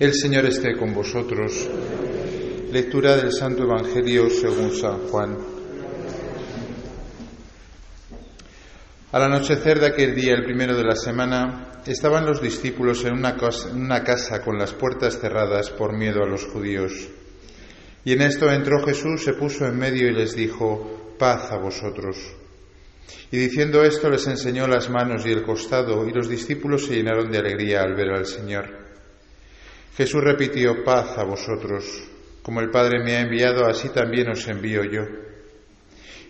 El Señor esté con vosotros. Lectura del Santo Evangelio según San Juan. Al anochecer de aquel día, el primero de la semana, estaban los discípulos en una, casa, con las puertas cerradas por miedo a los judíos. Y en esto entró Jesús, se puso en medio y les dijo, paz a vosotros. Y diciendo esto les enseñó las manos y el costado, y los discípulos se llenaron de alegría al ver al Señor. Jesús repitió, paz a vosotros, como el Padre me ha enviado, así también os envío yo.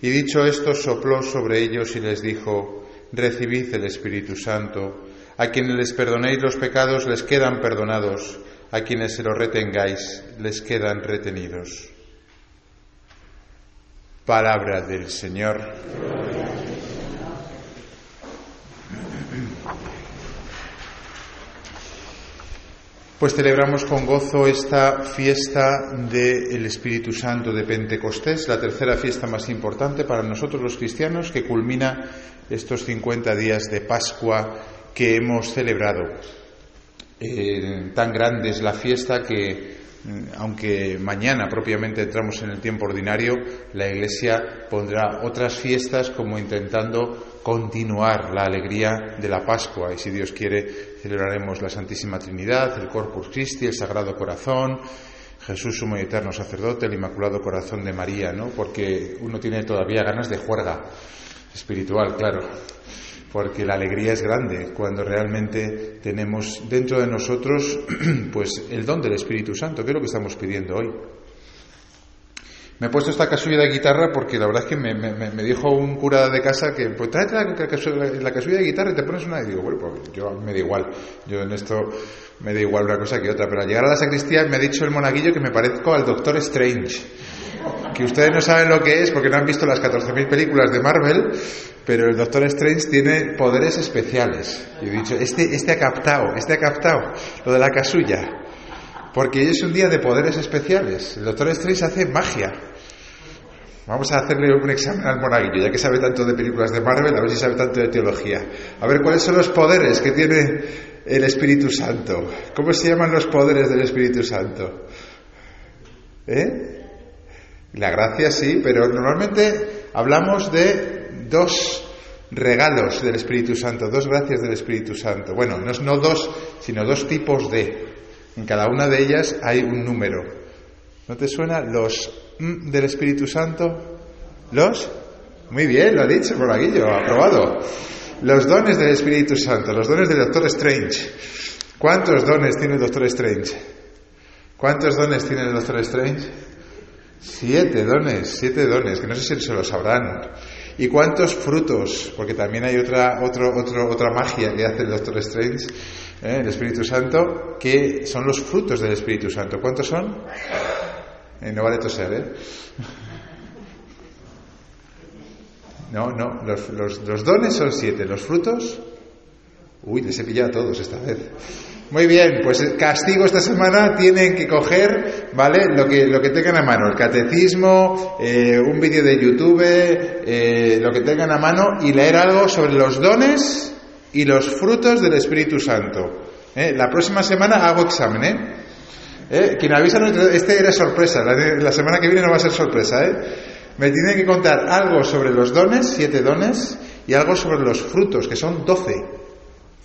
Y dicho esto, sopló sobre ellos y les dijo, recibid el Espíritu Santo, a quienes les perdonéis los pecados les quedan perdonados, a quienes se los retengáis les quedan retenidos. Palabra del Señor. Pues celebramos con gozo esta fiesta del Espíritu Santo de Pentecostés, la tercera fiesta más importante para nosotros los cristianos que culmina estos 50 días de Pascua que hemos celebrado. Eh, tan grande es la fiesta que, mm, aunque mañana propiamente entramos en el tiempo ordinario, la Iglesia pondrá otras fiestas como intentando continuar la alegría de la Pascua y si Dios quiere celebraremos la Santísima Trinidad, el Corpus Christi, el Sagrado Corazón, Jesús sumo y eterno sacerdote, el Inmaculado Corazón de María, ¿no? Porque uno tiene todavía ganas de juerga espiritual, claro, porque la alegría es grande cuando realmente tenemos dentro de nosotros pues el don del Espíritu Santo, que es lo que estamos pidiendo hoy. Me he puesto esta casulla de guitarra porque la verdad es que me, dijo un cura de casa que, pues tráete la, la, casulla de guitarra y te pones una. Y digo, bueno, pues yo me da igual. Yo en esto me da igual una cosa que otra. Pero al llegar a la sacristía me ha dicho el monaguillo que me parezco al Doctor Strange. Que ustedes no saben lo que es porque no han visto las 14.000 películas de Marvel, pero el Doctor Strange tiene poderes especiales. Y he dicho, este, este ha captado, este ha captado lo de la casulla. Porque hoy es un día de poderes especiales. El Doctor Strange hace magia. Vamos a hacerle un examen al monaguillo, ya que sabe tanto de películas de Marvel, a ver si sabe tanto de teología. A ver cuáles son los poderes que tiene el Espíritu Santo. ¿Cómo se llaman los poderes del Espíritu Santo? ¿Eh? La gracia sí, pero normalmente hablamos de dos regalos del Espíritu Santo, dos gracias del Espíritu Santo. Bueno, no, no dos, sino dos tipos de. En cada una de ellas hay un número. ¿No te suena los del Espíritu Santo? ¿Los? Muy bien, lo ha dicho Monaguillo, aprobado. Los dones del Espíritu Santo, los dones del Doctor Strange. ¿Cuántos dones tiene el Doctor Strange? ¿Cuántos dones tiene el Doctor Strange? Siete dones, siete dones, que no sé si se lo sabrán. ¿Y cuántos frutos? Porque también hay otra, otro, otra magia que hace el Doctor Strange, ¿eh? el Espíritu Santo, que son los frutos del Espíritu Santo. ¿Cuántos son? Eh, no vale toser, ¿eh? No, no, los, dones son siete, los frutos. Uy, les he pillado a todos esta vez. Muy bien, pues castigo esta semana tienen que coger, ¿vale? Lo que, lo que tengan a mano, el catecismo, eh, un vídeo de YouTube, eh, lo que tengan a mano y leer algo sobre los dones y los frutos del Espíritu Santo. La próxima semana hago examen, ¿eh? ¿Eh? Quien avisa, este era sorpresa, la, semana que viene no va a ser sorpresa, ¿eh? Me tiene que contar algo sobre los dones, siete dones, y algo sobre los frutos, que son doce.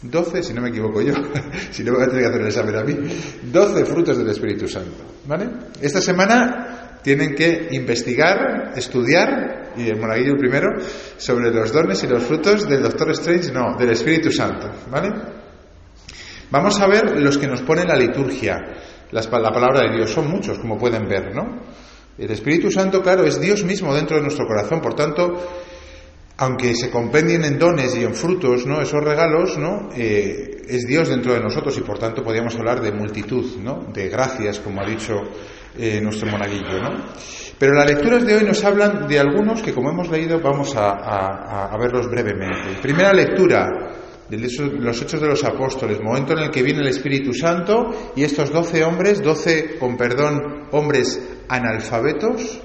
Doce, si no me equivoco yo, si no voy a tener que hacer el examen a mí, doce frutos del Espíritu Santo, ¿vale? Esta semana tienen que investigar, estudiar, y el monaguillo primero, sobre los dones y los frutos del Doctor Strange, no, del Espíritu Santo, ¿vale? Vamos a ver los que nos pone la liturgia la palabra de Dios. Son muchos, como pueden ver, ¿no? El Espíritu Santo, claro, es Dios mismo dentro de nuestro corazón. Por tanto, aunque se compendien en dones y en frutos, ¿no? Esos regalos, ¿no? Eh, es Dios dentro de nosotros y por tanto podríamos hablar de multitud, ¿no? De gracias, como ha dicho eh, nuestro monaguillo, ¿no? Pero las lecturas de hoy nos hablan de algunos que, como hemos leído, vamos a, a verlos brevemente. Primera lectura, de los Hechos de los Apóstoles, momento en el que viene el Espíritu Santo y estos doce hombres, doce, con perdón, hombres analfabetos,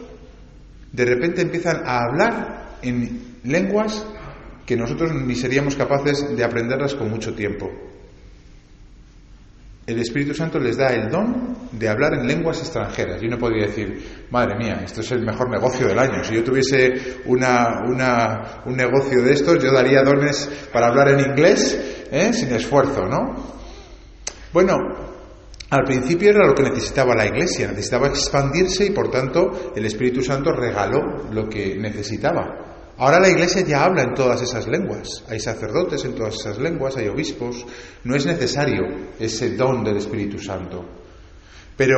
de repente empiezan a hablar en lenguas que nosotros ni seríamos capaces de aprenderlas con mucho tiempo. El Espíritu Santo les da el don de hablar en lenguas extranjeras. Y uno podría decir, madre mía, esto es el mejor negocio del año. Si yo tuviese una, un negocio de estos, yo daría dones para hablar en inglés ¿eh? sin esfuerzo, ¿no? Bueno, al principio era lo que necesitaba la Iglesia, necesitaba expandirse y por tanto el Espíritu Santo regaló lo que necesitaba. Ahora la Iglesia ya habla en todas esas lenguas, hay sacerdotes en todas esas lenguas, hay obispos, no es necesario ese don del Espíritu Santo. Pero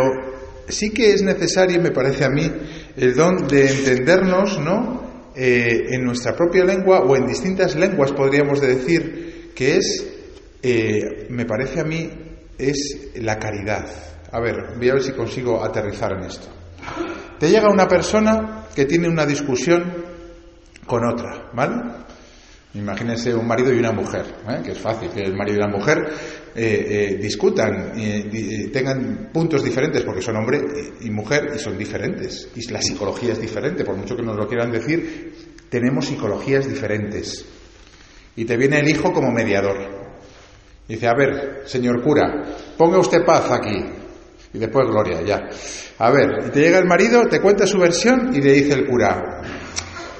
sí que es necesario, me parece a mí, el don de entendernos, ¿no? Eh, en nuestra propia lengua o en distintas lenguas, podríamos decir, que es, eh, me parece a mí, es la caridad. A ver, voy a ver si consigo aterrizar en esto. Te llega una persona que tiene una discusión con otra, ¿vale? Imagínense un marido y una mujer, ¿eh? que es fácil que el marido y la mujer eh, eh, discutan tengan puntos diferentes porque son hombre y mujer y son diferentes. Y la psicología es diferente, por mucho que nos lo quieran decir, tenemos psicologías diferentes. Y te viene el hijo como mediador. Dice, a ver, señor cura, ponga usted paz aquí. Y después gloria, ya. A ver, y te llega el marido, te cuenta su versión y le dice el cura,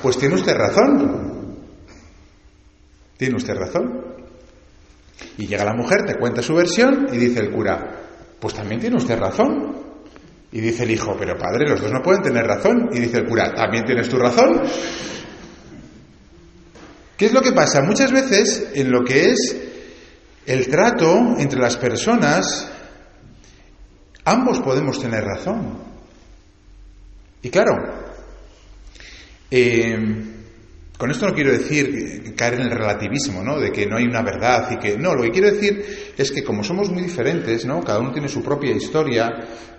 pues tiene usted razón. Tiene usted razón. Y llega la mujer, te cuenta su versión y dice el cura, pues también tiene usted razón. Y dice el hijo, pero padre, los dos no pueden tener razón. Y dice el cura, también tienes tu razón. ¿Qué es lo que pasa? Muchas veces en lo que es el trato entre las personas, ambos podemos tener razón. Y claro, eh, con esto no quiero decir caer en el relativismo, ¿no? De que no hay una verdad y que no. Lo que quiero decir es que como somos muy diferentes, ¿no? Cada uno tiene su propia historia,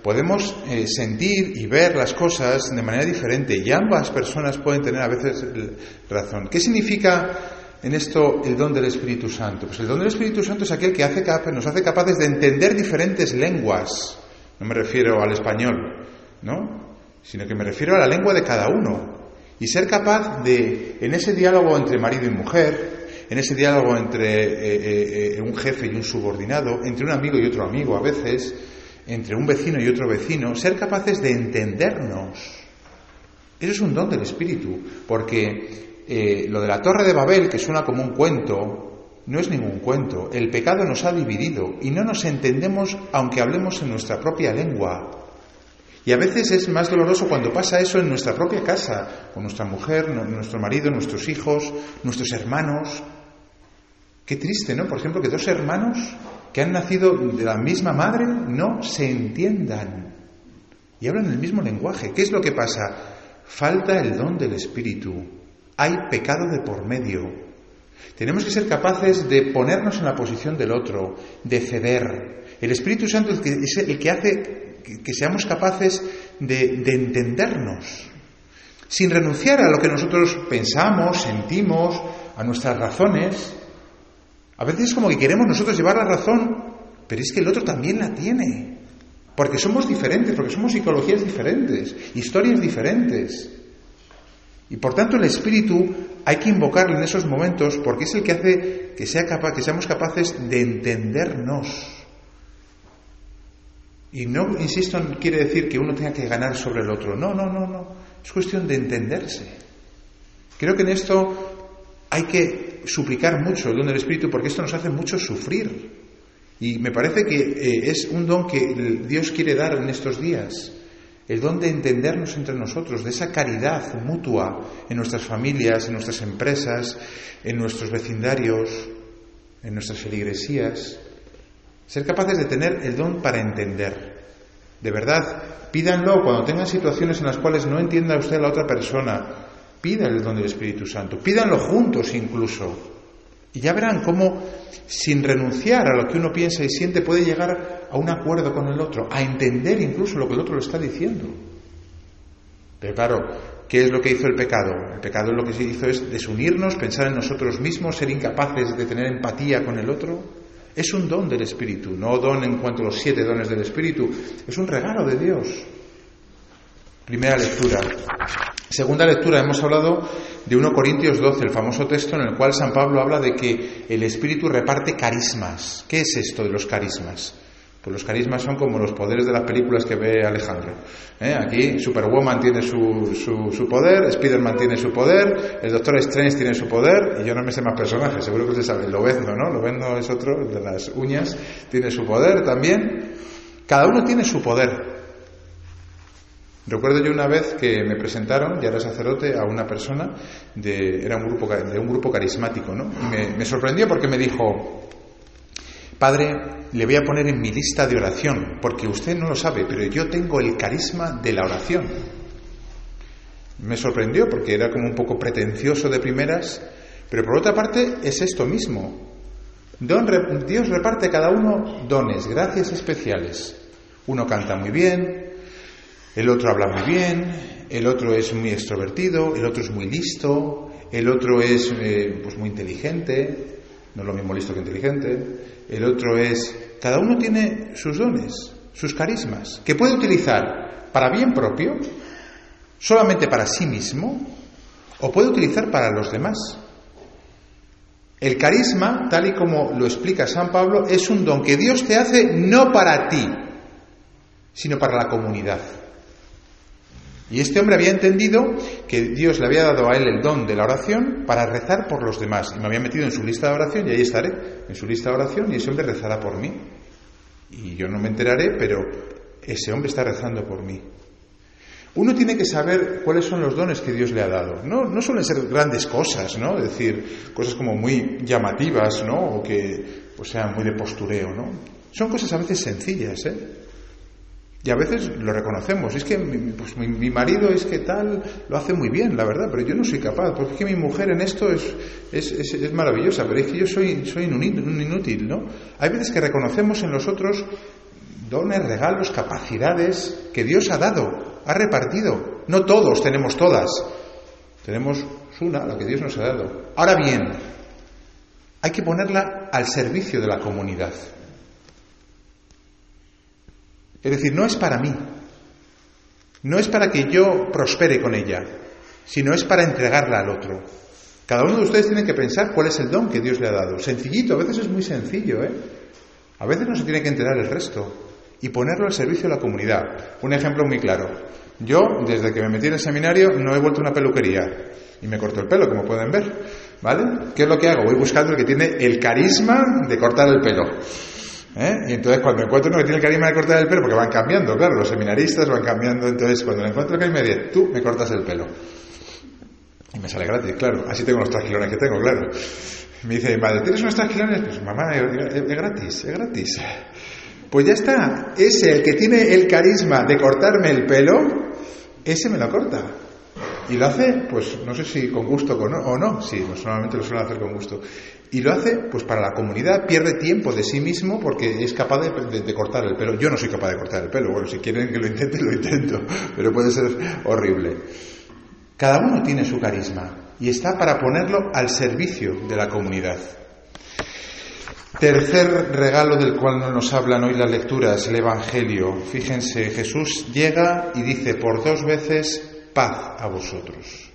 podemos eh, sentir y ver las cosas de manera diferente y ambas personas pueden tener a veces razón. ¿Qué significa en esto el don del Espíritu Santo? Pues el don del Espíritu Santo es aquel que nos hace capaces de entender diferentes lenguas. No me refiero al español, ¿no? Sino que me refiero a la lengua de cada uno. Y ser capaz de, en ese diálogo entre marido y mujer, en ese diálogo entre eh, eh, eh, un jefe y un subordinado, entre un amigo y otro amigo a veces, entre un vecino y otro vecino, ser capaces de entendernos. Eso es un don del Espíritu, porque lo de la Torre de Babel, que suena como un cuento, no es ningún cuento. El pecado nos ha dividido y no nos entendemos aunque hablemos en nuestra propia lengua. Y a veces es más doloroso cuando pasa eso en nuestra propia casa, con nuestra mujer, nuestro marido, nuestros hijos, nuestros hermanos. Qué triste, ¿no? Por ejemplo, que dos hermanos que han nacido de la misma madre no se entiendan y hablan el mismo lenguaje. ¿Qué es lo que pasa? Falta el don del Espíritu. Hay pecado de por medio. Tenemos que ser capaces de ponernos en la posición del otro, de ceder. El Espíritu Santo es el que hace que, seamos capaces de, entendernos, sin renunciar a lo que nosotros pensamos, sentimos, a nuestras razones. A veces es como que queremos nosotros llevar la razón, pero es que el otro también la tiene. Porque somos diferentes, porque somos psicologías diferentes, historias diferentes. Y por tanto el espíritu hay que invocarlo en esos momentos porque es el que hace que, sea capaz, que seamos capaces de entendernos. Y no, insisto, quiere decir que uno tenga que ganar sobre el otro. No, no, no, no. Es cuestión de entenderse. Creo que en esto hay que suplicar mucho el don del Espíritu porque esto nos hace mucho sufrir. Y me parece que eh, es un don que Dios quiere dar en estos días. El don de entendernos entre nosotros, de esa caridad mutua en nuestras familias, en nuestras empresas, en nuestros vecindarios, en nuestras feligresías. Ser capaces de tener el don para entender. De verdad, pídanlo cuando tengan situaciones en las cuales no entienda usted a la otra persona. Pida el don del Espíritu Santo. Pídanlo juntos incluso. Y ya verán cómo, sin renunciar a lo que uno piensa y siente, puede llegar a un acuerdo con el otro, a entender incluso lo que el otro le está diciendo. Pero claro, ¿qué es lo que hizo el pecado? El pecado lo que se hizo es desunirnos, pensar en nosotros mismos, ser incapaces de tener empatía con el otro. Es un don del Espíritu, no don en cuanto a los siete dones del Espíritu, es un regalo de Dios. Primera lectura. Segunda lectura, hemos hablado de 1 Corintios 12, el famoso texto en el cual San Pablo habla de que el Espíritu reparte carismas. ¿Qué es esto de los carismas? Pues los carismas son como los poderes de las películas que ve Alejandro. ¿eh? Aquí Superwoman tiene su, su, poder, Spiderman tiene su poder, el Doctor Strange tiene su poder, y yo no me sé más personajes, seguro que usted sabe. Lobezno, ¿no? Lobezno es otro, el de las uñas, tiene su poder también. Cada uno tiene su poder. Recuerdo yo una vez que me presentaron, ya era sacerdote, a una persona de, era un grupo, de un grupo carismático, ¿no? Y me sorprendió porque me dijo, Padre, le voy a poner en mi lista de oración, porque usted no lo sabe, pero yo tengo el carisma de la oración. Me sorprendió porque era como un poco pretencioso de primeras, pero por otra parte es esto mismo. Dios reparte cada uno dones, gracias especiales. Uno canta muy bien, el otro habla muy bien, el otro es muy extrovertido, el otro es muy listo, el otro es eh, pues muy inteligente, no es lo mismo listo que inteligente, el otro es... Cada uno tiene sus dones, sus carismas, que puede utilizar para bien propio, solamente para sí mismo, o puede utilizar para los demás. El carisma, tal y como lo explica San Pablo, es un don que Dios te hace no para ti, sino para la comunidad. Y este hombre había entendido que Dios le había dado a él el don de la oración para rezar por los demás. Y me había metido en su lista de oración y ahí estaré, en su lista de oración, y ese hombre rezará por mí. Y yo no me enteraré, pero ese hombre está rezando por mí. Uno tiene que saber cuáles son los dones que Dios le ha dado. No, no suelen ser grandes cosas, ¿no? Es decir, cosas como muy llamativas, ¿no? O que pues, sean muy de postureo, ¿no? Son cosas a veces sencillas, ¿eh? Y a veces lo reconocemos. Es que pues, mi, marido es que tal, lo hace muy bien, la verdad, pero yo no soy capaz, porque es que mi mujer en esto es, es, es, maravillosa, pero es que yo soy, soy inútil, ¿no? Hay veces que reconocemos en los otros dones, regalos, capacidades que Dios ha dado, ha repartido. No todos tenemos todas. Tenemos una, la que Dios nos ha dado. Ahora bien, hay que ponerla al servicio de la comunidad. Es decir, no es para mí, no es para que yo prospere con ella, sino es para entregarla al otro. Cada uno de ustedes tiene que pensar cuál es el don que Dios le ha dado. Sencillito, a veces es muy sencillo, ¿eh? A veces no se tiene que enterar el resto y ponerlo al servicio de la comunidad. Un ejemplo muy claro. Yo, desde que me metí en el seminario, no he vuelto a una peluquería y me corto el pelo, como pueden ver. ¿Vale? ¿Qué es lo que hago? Voy buscando el que tiene el carisma de cortar el pelo. ¿Eh? Y entonces cuando encuentro uno que tiene el carisma de cortar el pelo, porque van cambiando, claro, los seminaristas van cambiando, entonces cuando le encuentro que me dice, tú me cortas el pelo. Y me sale gratis, claro, así tengo los trasquilones que tengo, claro. Me dice, madre, ¿tienes unos trasquilones? Pues mamá, es, gratis, es gratis. Pues ya está, ese, el que tiene el carisma de cortarme el pelo, ese me lo corta. Y lo hace, pues no sé si con gusto o no, sí, pues, normalmente lo suelen hacer con gusto. Y lo hace, pues para la comunidad, pierde tiempo de sí mismo porque es capaz de, cortar el pelo. Yo no soy capaz de cortar el pelo, bueno, si quieren que lo intente, lo intento, pero puede ser horrible. Cada uno tiene su carisma y está para ponerlo al servicio de la comunidad. Tercer regalo del cual no nos hablan hoy las lecturas, el Evangelio. Fíjense, Jesús llega y dice por dos veces, paz a vosotros.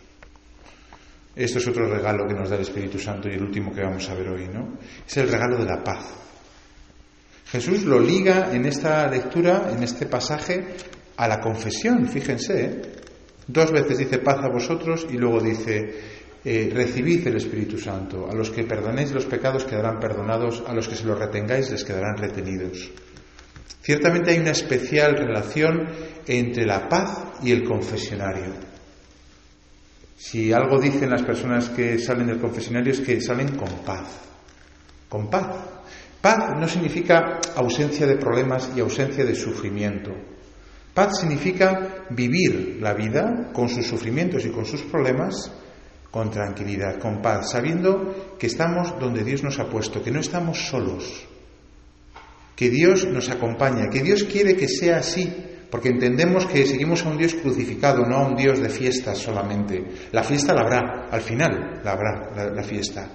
Esto es otro regalo que nos da el Espíritu Santo y el último que vamos a ver hoy, ¿no? Es el regalo de la paz. Jesús lo liga en esta lectura, en este pasaje, a la confesión, fíjense. ¿eh? Dos veces dice paz a vosotros y luego dice eh, recibid el Espíritu Santo. A los que perdonéis los pecados quedarán perdonados, a los que se los retengáis les quedarán retenidos. Ciertamente hay una especial relación entre la paz y el confesionario. Si algo dicen las personas que salen del confesionario es que salen con paz. Con paz. Paz no significa ausencia de problemas y ausencia de sufrimiento. Paz significa vivir la vida con sus sufrimientos y con sus problemas con tranquilidad, con paz, sabiendo que estamos donde Dios nos ha puesto, que no estamos solos, que Dios nos acompaña, que Dios quiere que sea así, porque entendemos que seguimos a un Dios crucificado, no a un Dios de fiestas solamente. La fiesta la habrá, al final la habrá la, fiesta.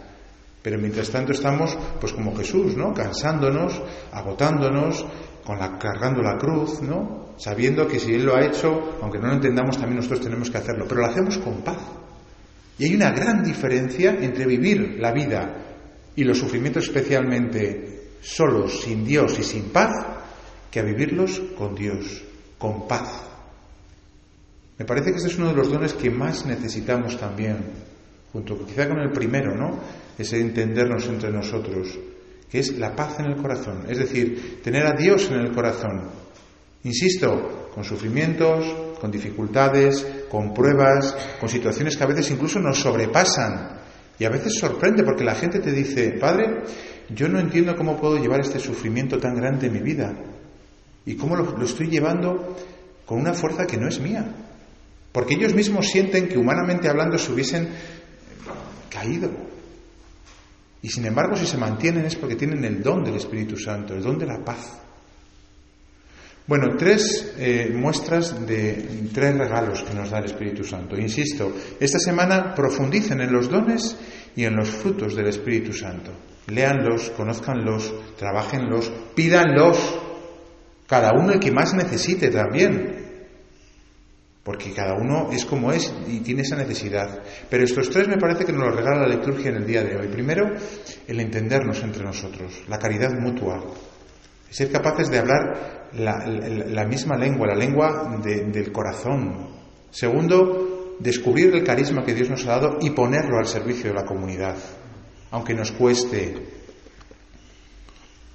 Pero mientras tanto estamos, pues como Jesús, ¿no? Cansándonos, agotándonos, con cargando la cruz, ¿no? Sabiendo que si Él lo ha hecho, aunque no lo entendamos, también nosotros tenemos que hacerlo. Pero lo hacemos con paz. Y hay una gran diferencia entre vivir la vida y los sufrimientos especialmente solos, sin Dios y sin paz, que a vivirlos con Dios, con paz. Me parece que este es uno de los dones que más necesitamos también, junto quizá con el primero, ¿no? Ese entendernos entre nosotros, que es la paz en el corazón, es decir, tener a Dios en el corazón. Insisto, con sufrimientos, con dificultades, con pruebas, con situaciones que a veces incluso nos sobrepasan. Y a veces sorprende porque la gente te dice, Padre, yo no entiendo cómo puedo llevar este sufrimiento tan grande en mi vida y cómo lo, estoy llevando con una fuerza que no es mía. Porque ellos mismos sienten que humanamente hablando se hubiesen caído. Y sin embargo, si se mantienen es porque tienen el don del Espíritu Santo, el don de la paz. Bueno, tres eh, muestras de tres regalos que nos da el Espíritu Santo. Insisto, esta semana profundicen en los dones y en los frutos del Espíritu Santo. Léanlos, conózcanlos, trabajenlos, pídanlos, cada uno el que más necesite también, porque cada uno es como es y tiene esa necesidad. Pero estos tres me parece que nos los regala la liturgia en el día de hoy. Primero, el entendernos entre nosotros, la caridad mutua, ser capaces de hablar la, misma lengua, la lengua del corazón. Segundo, descubrir el carisma que Dios nos ha dado y ponerlo al servicio de la comunidad, aunque nos cueste.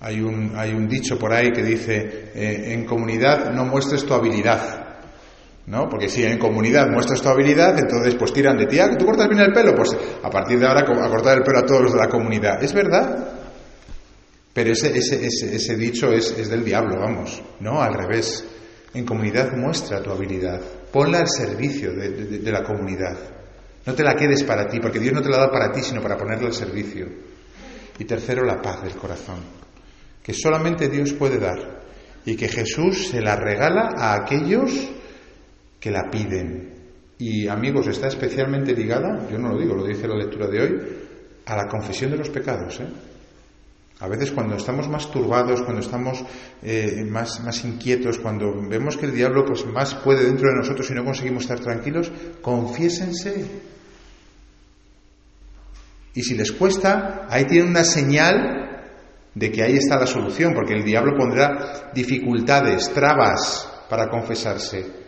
Hay un, hay un dicho por ahí que dice, eh, en comunidad no muestres tu habilidad, ¿no? Porque si en comunidad muestras tu habilidad, entonces pues tiran de ti, ah, ¿tú cortas bien el pelo? Pues a partir de ahora a cortar el pelo a todos los de la comunidad. ¿Es verdad? Pero ese, ese, ese, dicho es, es, del diablo, vamos, no al revés. En comunidad muestra tu habilidad, ponla al servicio de, de, la comunidad. No te la quedes para ti, porque Dios no te la da para ti, sino para ponerla al servicio. Y tercero, la paz del corazón, que solamente Dios puede dar y que Jesús se la regala a aquellos que la piden. Y amigos, está especialmente ligada, yo no lo digo, lo dice la lectura de hoy, a la confesión de los pecados. ¿eh? A veces cuando estamos más turbados, cuando estamos eh, más, más inquietos, cuando vemos que el diablo pues, más puede dentro de nosotros y no conseguimos estar tranquilos, confiésense. Y si les cuesta, ahí tienen una señal de que ahí está la solución, porque el diablo pondrá dificultades, trabas para confesarse.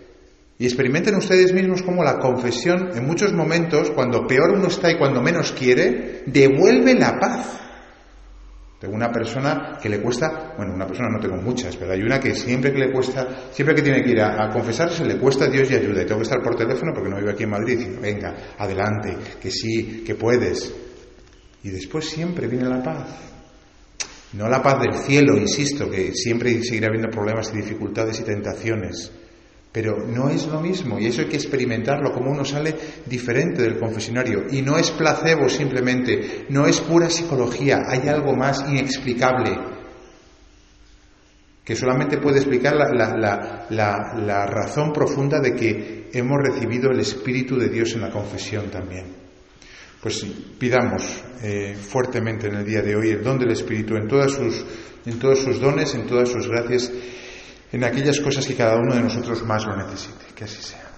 Y experimenten ustedes mismos cómo la confesión, en muchos momentos, cuando peor uno está y cuando menos quiere, devuelve la paz. Tengo una persona que le cuesta, bueno, una persona no tengo muchas, pero hay una que siempre que le cuesta, siempre que tiene que ir a, confesarse, le cuesta Dios y ayuda. Y tengo que estar por teléfono porque no vivo aquí en Madrid y venga, adelante, que sí, que puedes. Y después siempre viene la paz. No la paz del cielo, insisto, que siempre seguirá habiendo problemas y dificultades y tentaciones. Pero no es lo mismo y eso hay que experimentarlo, como uno sale diferente del confesionario. Y no es placebo simplemente, no es pura psicología, hay algo más inexplicable que solamente puede explicar la, razón profunda de que hemos recibido el Espíritu de Dios en la confesión también. Pues pidamos eh, fuertemente en el día de hoy el don del Espíritu en, todas sus, en todos sus dones, en todas sus gracias en aquellas cosas que cada uno de nosotros más lo necesite. Que así sea.